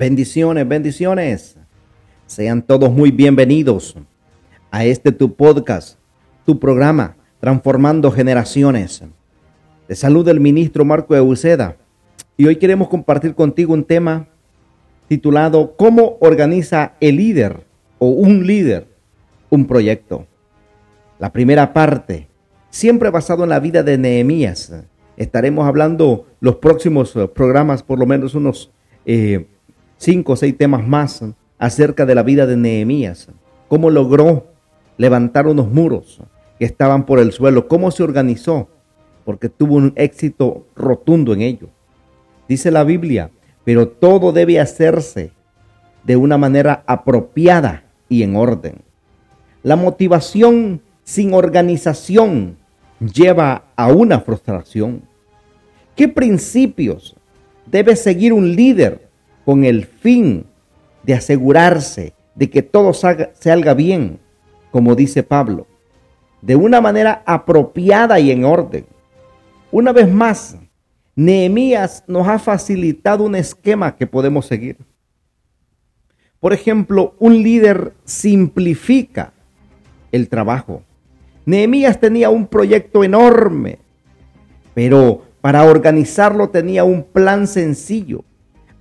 Bendiciones, bendiciones. Sean todos muy bienvenidos a este tu podcast, tu programa Transformando Generaciones. De salud del ministro Marco Euseda. Y hoy queremos compartir contigo un tema titulado ¿Cómo organiza el líder o un líder un proyecto? La primera parte, siempre basado en la vida de Nehemías. Estaremos hablando los próximos eh, programas, por lo menos unos eh, cinco o seis temas más acerca de la vida de Nehemías. Cómo logró levantar unos muros que estaban por el suelo, cómo se organizó, porque tuvo un éxito rotundo en ello. Dice la Biblia, pero todo debe hacerse de una manera apropiada y en orden. La motivación sin organización lleva a una frustración. ¿Qué principios debe seguir un líder con el fin de asegurarse de que todo salga bien, como dice Pablo, de una manera apropiada y en orden? Una vez más, Nehemías nos ha facilitado un esquema que podemos seguir. Por ejemplo, un líder simplifica el trabajo. Nehemías tenía un proyecto enorme, pero para organizarlo tenía un plan sencillo.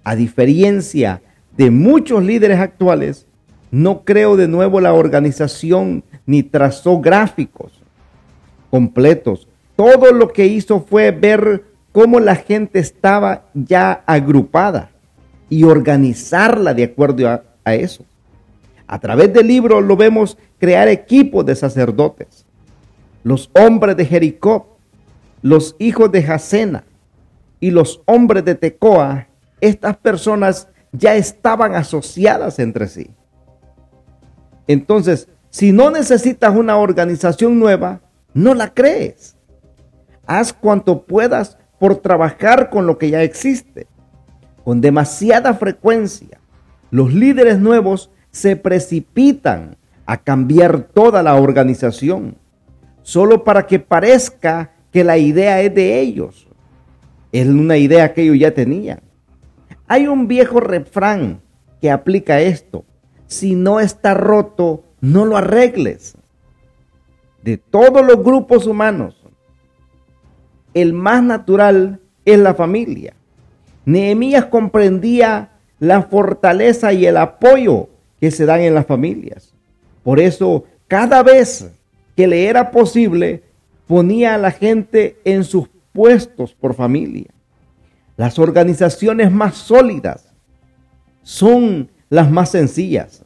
A diferencia de muchos líderes actuales, no creo de nuevo la organización ni trazó gráficos completos. Todo lo que hizo fue ver cómo la gente estaba ya agrupada y organizarla de acuerdo a, a eso. A través del libro lo vemos crear equipos de sacerdotes, los hombres de Jericó, los hijos de Jacena y los hombres de Tecoa, estas personas ya estaban asociadas entre sí. Entonces, si no necesitas una organización nueva, no la crees. Haz cuanto puedas por trabajar con lo que ya existe. Con demasiada frecuencia, los líderes nuevos se precipitan a cambiar toda la organización solo para que parezca que la idea es de ellos. Es una idea que ellos ya tenían. Hay un viejo refrán que aplica esto. Si no está roto, no lo arregles. De todos los grupos humanos, el más natural es la familia. Nehemías comprendía la fortaleza y el apoyo que se dan en las familias. Por eso, cada vez que le era posible, ponía a la gente en sus puestos por familia. Las organizaciones más sólidas son las más sencillas.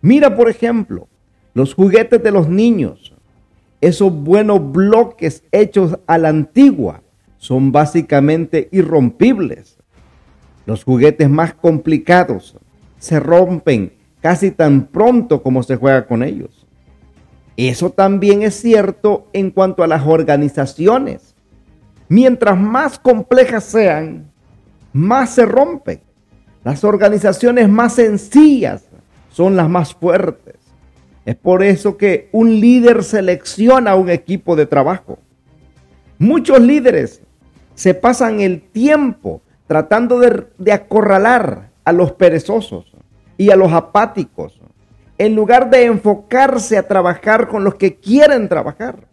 Mira, por ejemplo, los juguetes de los niños. Esos buenos bloques hechos a la antigua son básicamente irrompibles. Los juguetes más complicados se rompen casi tan pronto como se juega con ellos. Eso también es cierto en cuanto a las organizaciones. Mientras más complejas sean, más se rompen. Las organizaciones más sencillas son las más fuertes. Es por eso que un líder selecciona un equipo de trabajo. Muchos líderes se pasan el tiempo tratando de, de acorralar a los perezosos y a los apáticos en lugar de enfocarse a trabajar con los que quieren trabajar.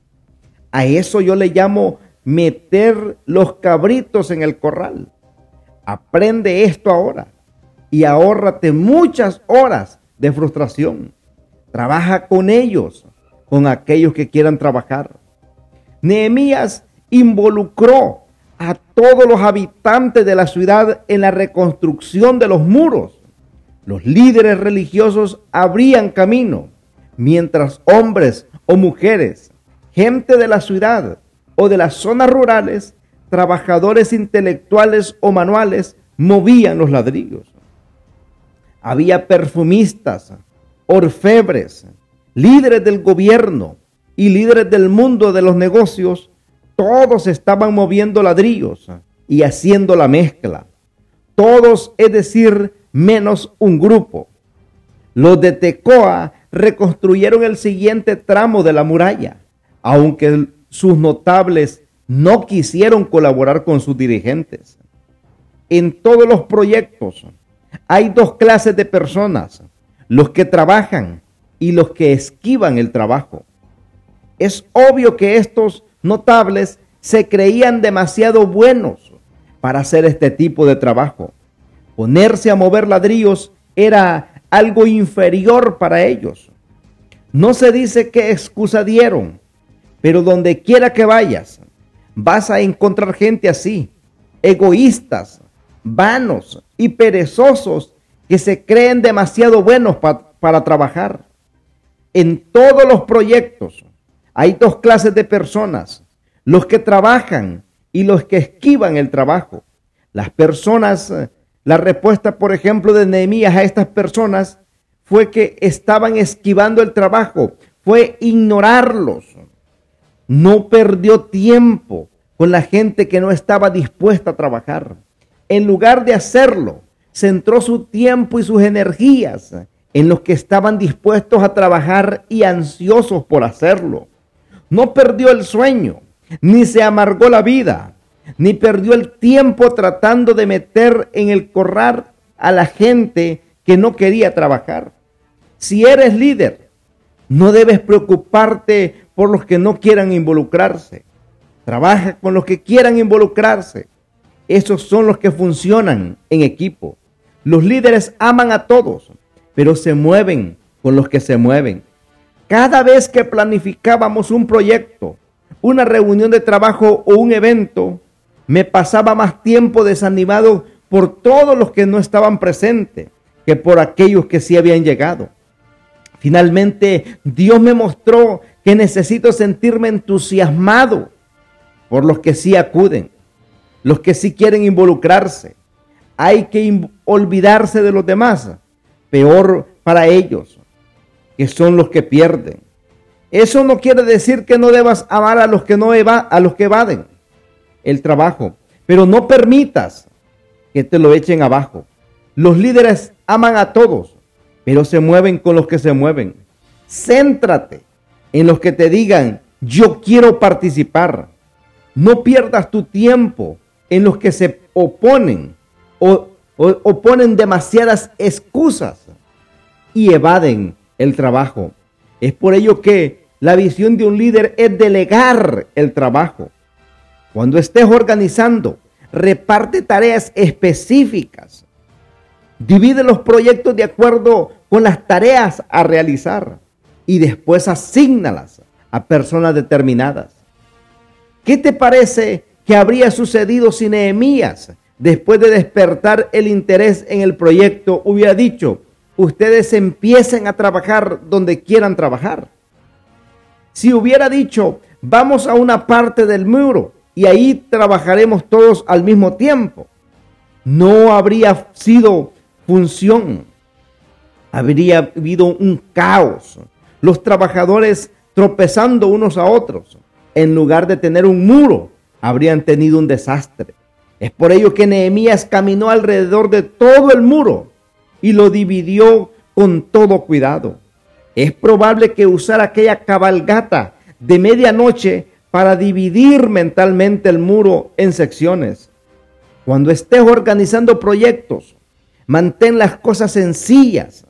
A eso yo le llamo meter los cabritos en el corral. Aprende esto ahora y ahórrate muchas horas de frustración. Trabaja con ellos, con aquellos que quieran trabajar. Nehemías involucró a todos los habitantes de la ciudad en la reconstrucción de los muros los líderes religiosos abrían camino, mientras hombres o mujeres, gente de la ciudad o de las zonas rurales, trabajadores intelectuales o manuales, movían los ladrillos. Había perfumistas, orfebres, líderes del gobierno y líderes del mundo de los negocios, todos estaban moviendo ladrillos y haciendo la mezcla. Todos, es decir, menos un grupo. Los de Tecoa reconstruyeron el siguiente tramo de la muralla, aunque sus notables no quisieron colaborar con sus dirigentes. En todos los proyectos, hay dos clases de personas, los que trabajan y los que esquivan el trabajo. Es obvio que estos notables se creían demasiado buenos para hacer este tipo de trabajo. Ponerse a mover ladrillos era algo inferior para ellos. No se dice qué excusa dieron, pero donde quiera que vayas, vas a encontrar gente así, egoístas, vanos y perezosos que se creen demasiado buenos para trabajar. En todos los proyectos hay dos clases de personas, los que trabajan y los que esquivan el trabajo. Las personas, la respuesta, por ejemplo, de Nehemías a estas personas fue que estaban esquivando el trabajo, fue ignorarlos. No perdió tiempo con la gente que no estaba dispuesta a trabajar. En lugar de hacerlo, centró su tiempo y sus energías en los que estaban dispuestos a trabajar y ansiosos por hacerlo. No perdió el sueño, ni se amargó la vida, ni perdió el tiempo tratando de meter en el corral a la gente que no quería trabajar. Si eres líder, no debes preocuparte por los que no quieran involucrarse. Trabaja con los que quieran involucrarse. Esos son los que funcionan en equipo. Los líderes aman a todos, pero se mueven con los que se mueven. Cada vez que planificábamos un proyecto, una reunión de trabajo o un evento, me pasaba más tiempo desanimado por todos los que no estaban presentes que por aquellos que sí habían llegado. Finalmente, Dios me mostró que necesito sentirme entusiasmado por los que sí acuden, los que sí quieren involucrarse. Hay que olvidarse de los demás. Peor para ellos, que son los que pierden. Eso no quiere decir que no debas amar a los que no eva, a los que evaden el trabajo, pero no permitas que te lo echen abajo. Los líderes aman a todos, pero se mueven con los que se mueven. Céntrate en los que te digan, yo quiero participar. No pierdas tu tiempo en los que se oponen o, ponen demasiadas excusas y evaden el trabajo. Es por ello que la visión de un líder es delegar el trabajo. Cuando estés organizando, reparte tareas específicas. Divide los proyectos de acuerdo con las tareas a realizar y después asígnalas a personas determinadas. ¿Qué te parece que habría sucedido si Nehemías, después de despertar el interés en el proyecto, hubiera dicho, ustedes empiecen a trabajar donde quieran trabajar? Si hubiera dicho, vamos a una parte del muro y ahí trabajaremos todos al mismo tiempo, no habría sido función. Habría habido un caos. Los trabajadores tropezando unos a otros. En lugar de tener un muro, habrían tenido un desastre. Es por ello que Nehemías caminó alrededor de todo el muro y lo dividió con todo cuidado. Es probable que usara aquella cabalgata de medianoche para dividir mentalmente el muro en secciones. Cuando estés organizando proyectos, mantén las cosas sencillas.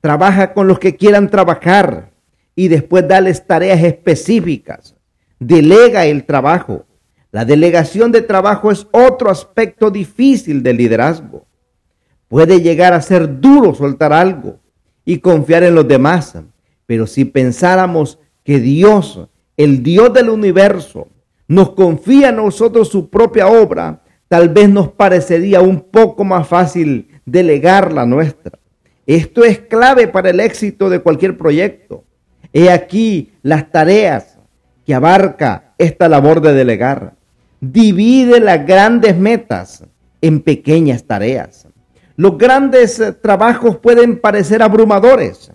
Trabaja con los que quieran trabajar y después dales tareas específicas. Delega el trabajo. La delegación de trabajo es otro aspecto difícil del liderazgo. Puede llegar a ser duro soltar algo y confiar en los demás. Pero si pensáramos que Dios, el Dios del universo, nos confía a nosotros su propia obra, tal vez nos parecería un poco más fácil delegar la nuestra. Esto es clave para el éxito de cualquier proyecto. He aquí las tareas que abarca esta labor de delegar. Divide las grandes metas en pequeñas tareas. Los grandes eh, trabajos pueden parecer abrumadores,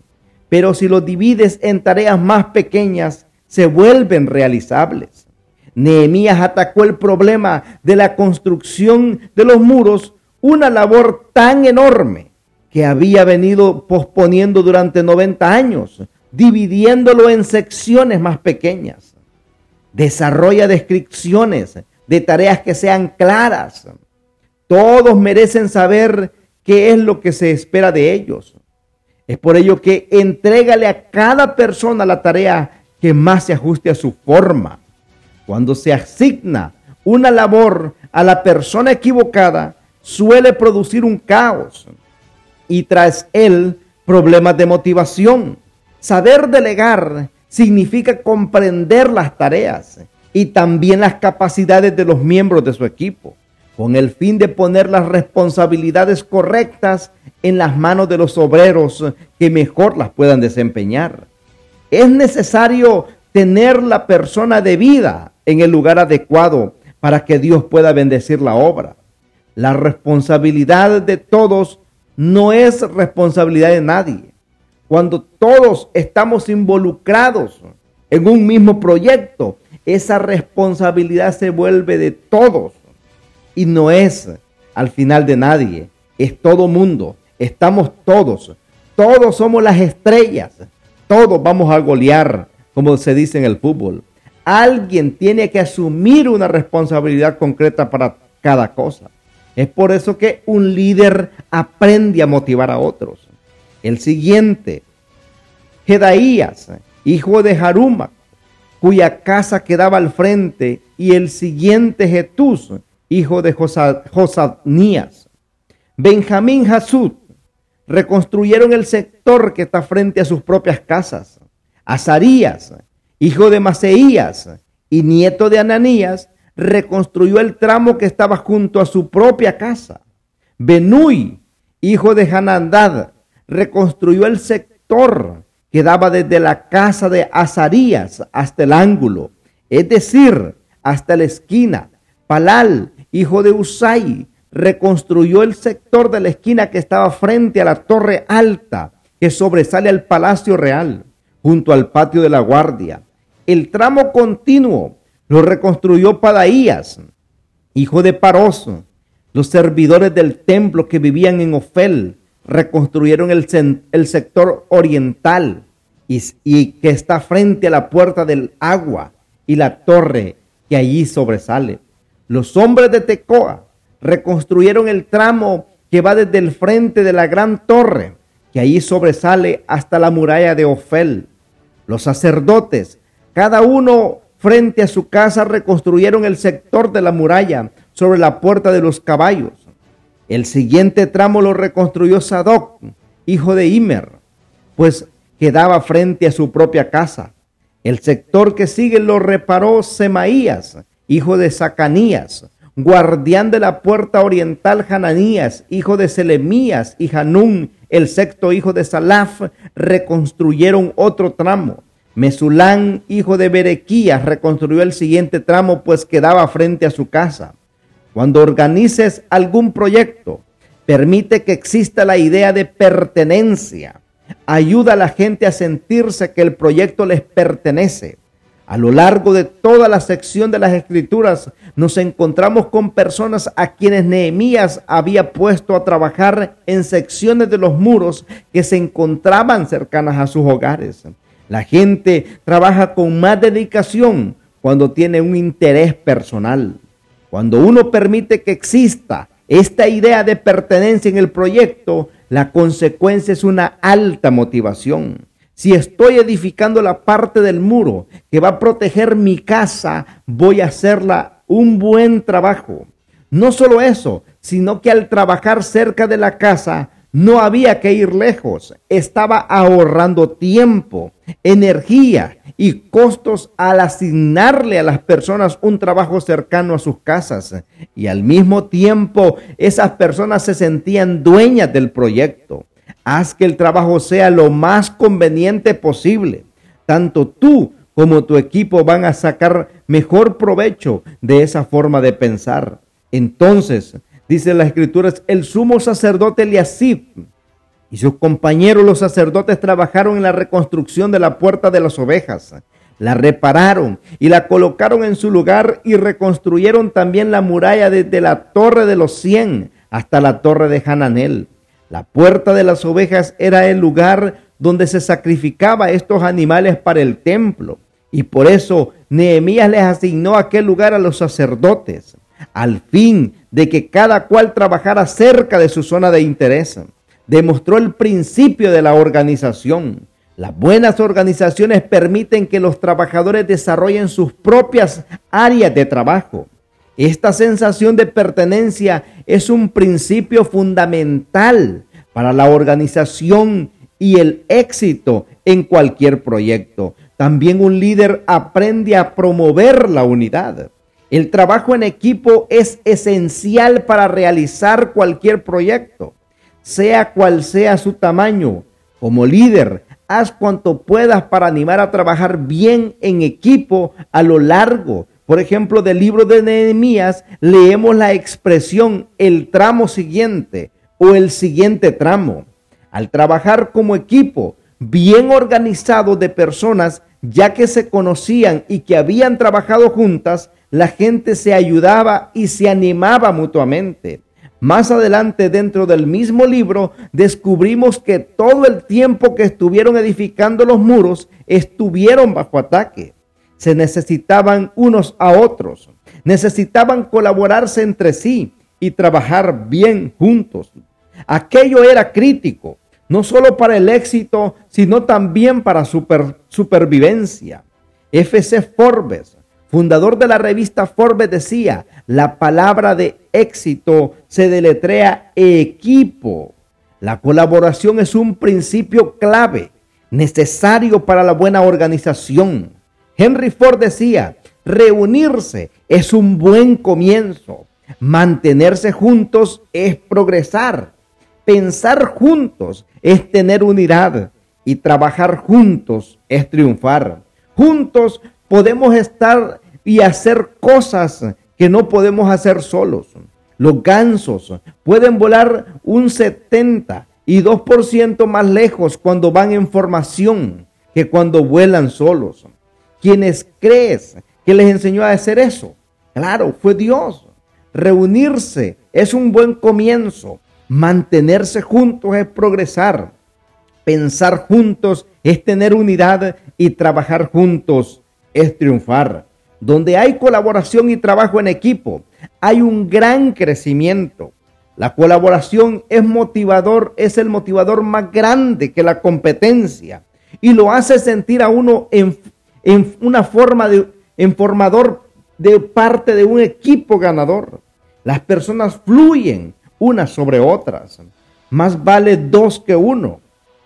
pero si los divides en tareas más pequeñas, se vuelven realizables. Nehemías atacó el problema de la construcción de los muros, una labor tan enorme que había venido posponiendo durante 90 años, dividiéndolo en secciones más pequeñas. Desarrolla descripciones de tareas que sean claras. Todos merecen saber qué es lo que se espera de ellos. Es por ello que entrégale a cada persona la tarea que más se ajuste a su forma. Cuando se asigna una labor a la persona equivocada, suele producir un caos y tras él problemas de motivación. Saber delegar significa comprender las tareas y también las capacidades de los miembros de su equipo, con el fin de poner las responsabilidades correctas en las manos de los obreros que mejor las puedan desempeñar. Es necesario tener la persona debida en el lugar adecuado para que Dios pueda bendecir la obra. La responsabilidad de todos no es responsabilidad de nadie. Cuando todos estamos involucrados en un mismo proyecto, esa responsabilidad se vuelve de todos y no es al final de nadie, es todo mundo, estamos todos, todos somos las estrellas, todos vamos a golear, como se dice en el fútbol. Alguien tiene que asumir una responsabilidad concreta para cada cosa. Es por eso que un líder aprende a motivar a otros. El siguiente, Jedaías, hijo de Haruma, cuya casa quedaba al frente, y el siguiente Jetús, hijo de Josadnías. Benjamín Hasud, reconstruyeron el sector que está frente a sus propias casas. Azarías, hijo de Maseías y nieto de Ananías, reconstruyó el tramo que estaba junto a su propia casa. Benui, hijo de Hanandad, reconstruyó el sector que daba desde la casa de Azarías hasta el ángulo, es decir, hasta la esquina. Palal, hijo de Usai, reconstruyó el sector de la esquina que estaba frente a la torre alta que sobresale al palacio real, junto al patio de la guardia. El tramo continuo lo reconstruyó Padaías, hijo de Paroso. Los servidores del templo que vivían en Ofel reconstruyeron el, sector oriental y, y que está frente a la puerta del agua y la torre que allí sobresale. Los hombres de Tecoa reconstruyeron el tramo que va desde el frente de la gran torre, que allí sobresale hasta la muralla de Ofel. Los sacerdotes, cada uno frente a su casa, reconstruyeron el sector de la muralla sobre la puerta de los caballos. El siguiente tramo lo reconstruyó Sadoc, hijo de Imer, pues quedaba frente a su propia casa. El sector que sigue lo reparó Semaías, hijo de Zacanías, guardián de la puerta oriental Hananías, hijo de Selemías, y Hanún, el sexto hijo de Salaf, reconstruyeron otro tramo. Mesulán, hijo de Berequías, reconstruyó el siguiente tramo, pues quedaba frente a su casa. Cuando organices algún proyecto, permite que exista la idea de pertenencia. Ayuda a la gente a sentirse que el proyecto les pertenece. A lo largo de toda la sección de las escrituras nos encontramos con personas a quienes Nehemías había puesto a trabajar en secciones de los muros que se encontraban cercanas a sus hogares. La gente trabaja con más dedicación cuando tiene un interés personal. Cuando uno permite que exista esta idea de pertenencia en el proyecto, la consecuencia es una alta motivación. Si estoy edificando la parte del muro que va a proteger mi casa, voy a hacerla un buen trabajo. No solo eso, sino que al trabajar cerca de la casa, no había que ir lejos, estaba ahorrando tiempo, energía y costos al asignarle a las personas un trabajo cercano a sus casas. Y al mismo tiempo esas personas se sentían dueñas del proyecto. Haz que el trabajo sea lo más conveniente posible. Tanto tú como tu equipo van a sacar mejor provecho de esa forma de pensar. Entonces, dice la escritura, el sumo sacerdote Eliasib y sus compañeros los sacerdotes trabajaron en la reconstrucción de la puerta de las ovejas. La repararon y la colocaron en su lugar y reconstruyeron también la muralla desde la torre de los cien hasta la torre de Hananel. La puerta de las ovejas era el lugar donde se sacrificaba estos animales para el templo. Y por eso Nehemías les asignó aquel lugar a los sacerdotes. Al fin de que cada cual trabajara cerca de su zona de interés. Demostró el principio de la organización. Las buenas organizaciones permiten que los trabajadores desarrollen sus propias áreas de trabajo. Esta sensación de pertenencia es un principio fundamental para la organización y el éxito en cualquier proyecto. También un líder aprende a promover la unidad. El trabajo en equipo es esencial para realizar cualquier proyecto, sea cual sea su tamaño. Como líder, haz cuanto puedas para animar a trabajar bien en equipo a lo largo. Por ejemplo, del libro de Nehemías leemos la expresión el tramo siguiente o el siguiente tramo. Al trabajar como equipo, bien organizado de personas, ya que se conocían y que habían trabajado juntas, la gente se ayudaba y se animaba mutuamente. Más adelante, dentro del mismo libro, descubrimos que todo el tiempo que estuvieron edificando los muros, estuvieron bajo ataque. Se necesitaban unos a otros, necesitaban colaborarse entre sí y trabajar bien juntos. Aquello era crítico, no solo para el éxito, sino también para su supervivencia. FC Forbes fundador de la revista Forbes, decía, la palabra de éxito se deletrea equipo. La colaboración es un principio clave, necesario para la buena organización. Henry Ford decía, reunirse es un buen comienzo. Mantenerse juntos es progresar. Pensar juntos es tener unidad. Y trabajar juntos es triunfar. Juntos podemos estar y hacer cosas que no podemos hacer solos. Los gansos pueden volar un 70 y 2% más lejos cuando van en formación que cuando vuelan solos. ¿Quiénes crees que les enseñó a hacer eso? Claro, fue Dios. Reunirse es un buen comienzo. Mantenerse juntos es progresar. Pensar juntos es tener unidad y trabajar juntos es triunfar donde hay colaboración y trabajo en equipo, hay un gran crecimiento. La colaboración es motivador, es el motivador más grande que la competencia y lo hace sentir a uno en, una forma de en formador de parte de un equipo ganador. Las personas fluyen unas sobre otras. Más vale dos que uno,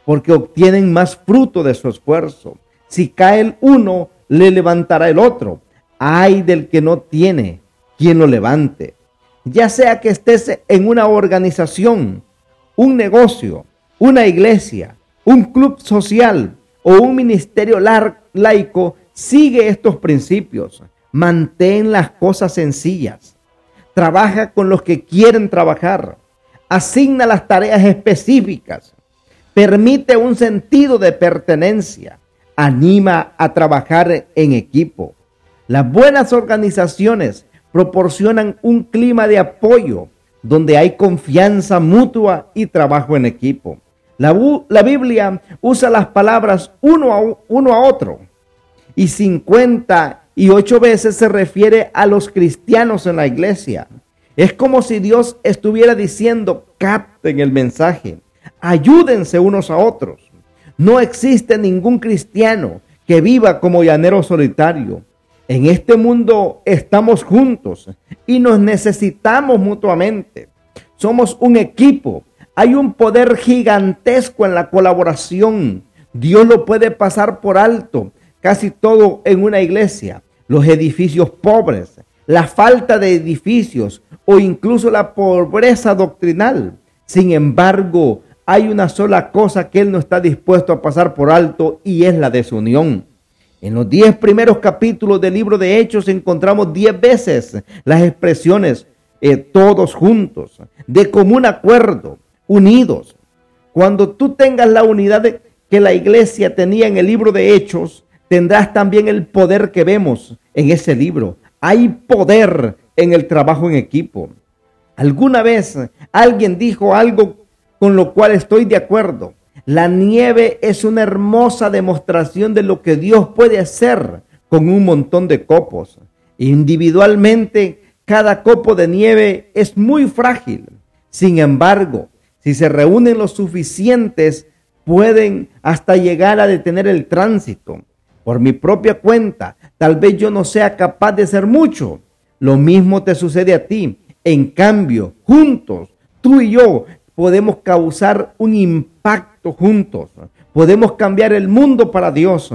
porque obtienen más fruto de su esfuerzo. Si cae el uno, le levantará el otro hay del que no tiene quien lo levante. Ya sea que estés en una organización, un negocio, una iglesia, un club social o un ministerio laico, sigue estos principios. Mantén las cosas sencillas. Trabaja con los que quieren trabajar. Asigna las tareas específicas. Permite un sentido de pertenencia. Anima a trabajar en equipo. Las buenas organizaciones proporcionan un clima de apoyo donde hay confianza mutua y trabajo en equipo. La, Biblia usa las palabras uno a, uno a otro y 58 veces se refiere a los cristianos en la iglesia. Es como si Dios estuviera diciendo, capten el mensaje, ayúdense unos a otros. No existe ningún cristiano que viva como llanero solitario. En este mundo estamos juntos y nos necesitamos mutuamente. Somos un equipo. Hay un poder gigantesco en la colaboración. Dios lo puede pasar por alto, casi todo en una iglesia. Los edificios pobres, la falta de edificios o incluso la pobreza doctrinal. Sin embargo, hay una sola cosa que Él no está dispuesto a pasar por alto y es la desunión. En los diez primeros capítulos del libro de Hechos encontramos diez veces las expresiones eh, todos juntos, de común acuerdo, unidos. Cuando tú tengas la unidad que la iglesia tenía en el libro de Hechos, tendrás también el poder que vemos en ese libro. Hay poder en el trabajo en equipo. Alguna vez alguien dijo algo con lo cual estoy de acuerdo. La nieve es una hermosa demostración de lo que Dios puede hacer con un montón de copos. Individualmente, Cada copo de nieve es muy frágil. Sin embargo, si se reúnen los suficientes, pueden hasta llegar a detener el tránsito. Por mi propia cuenta, tal vez yo no sea capaz de hacer mucho. Lo mismo te sucede a ti. En cambio, juntos, tú y yo podemos causar un impacto juntos. Podemos cambiar el mundo para Dios.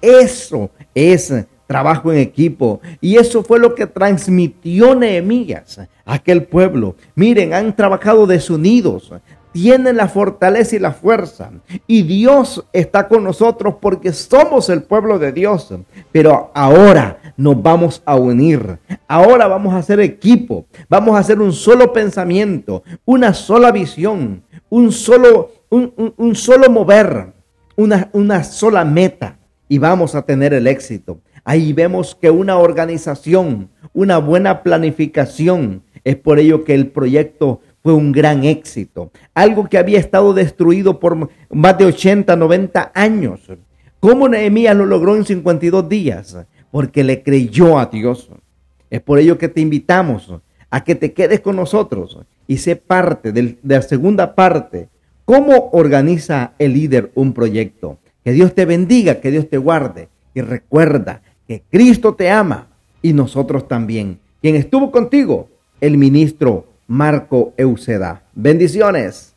Eso es trabajo en equipo. Y eso fue lo que transmitió Nehemías a aquel pueblo. Miren, han trabajado desunidos, tienen la fortaleza y la fuerza. Y Dios está con nosotros porque somos el pueblo de Dios. Pero ahora nos vamos a unir. Ahora vamos a hacer equipo. Vamos a hacer un solo pensamiento, una sola visión, un solo, un, solo mover, una, una sola meta. Y vamos a tener el éxito. Ahí vemos que una organización, una buena planificación, es por ello que el proyecto fue un gran éxito. Algo que había estado destruido por más de 80, 90 años. ¿Cómo Nehemías lo logró en 52 días? Porque le creyó a Dios. Es por ello que te invitamos a que te quedes con nosotros y sé parte de la segunda parte. ¿Cómo organiza el líder un proyecto? Que Dios te bendiga, que Dios te guarde. Y recuerda que Cristo te ama y nosotros también. Quien estuvo contigo, el ministro Marco Euseda. Bendiciones.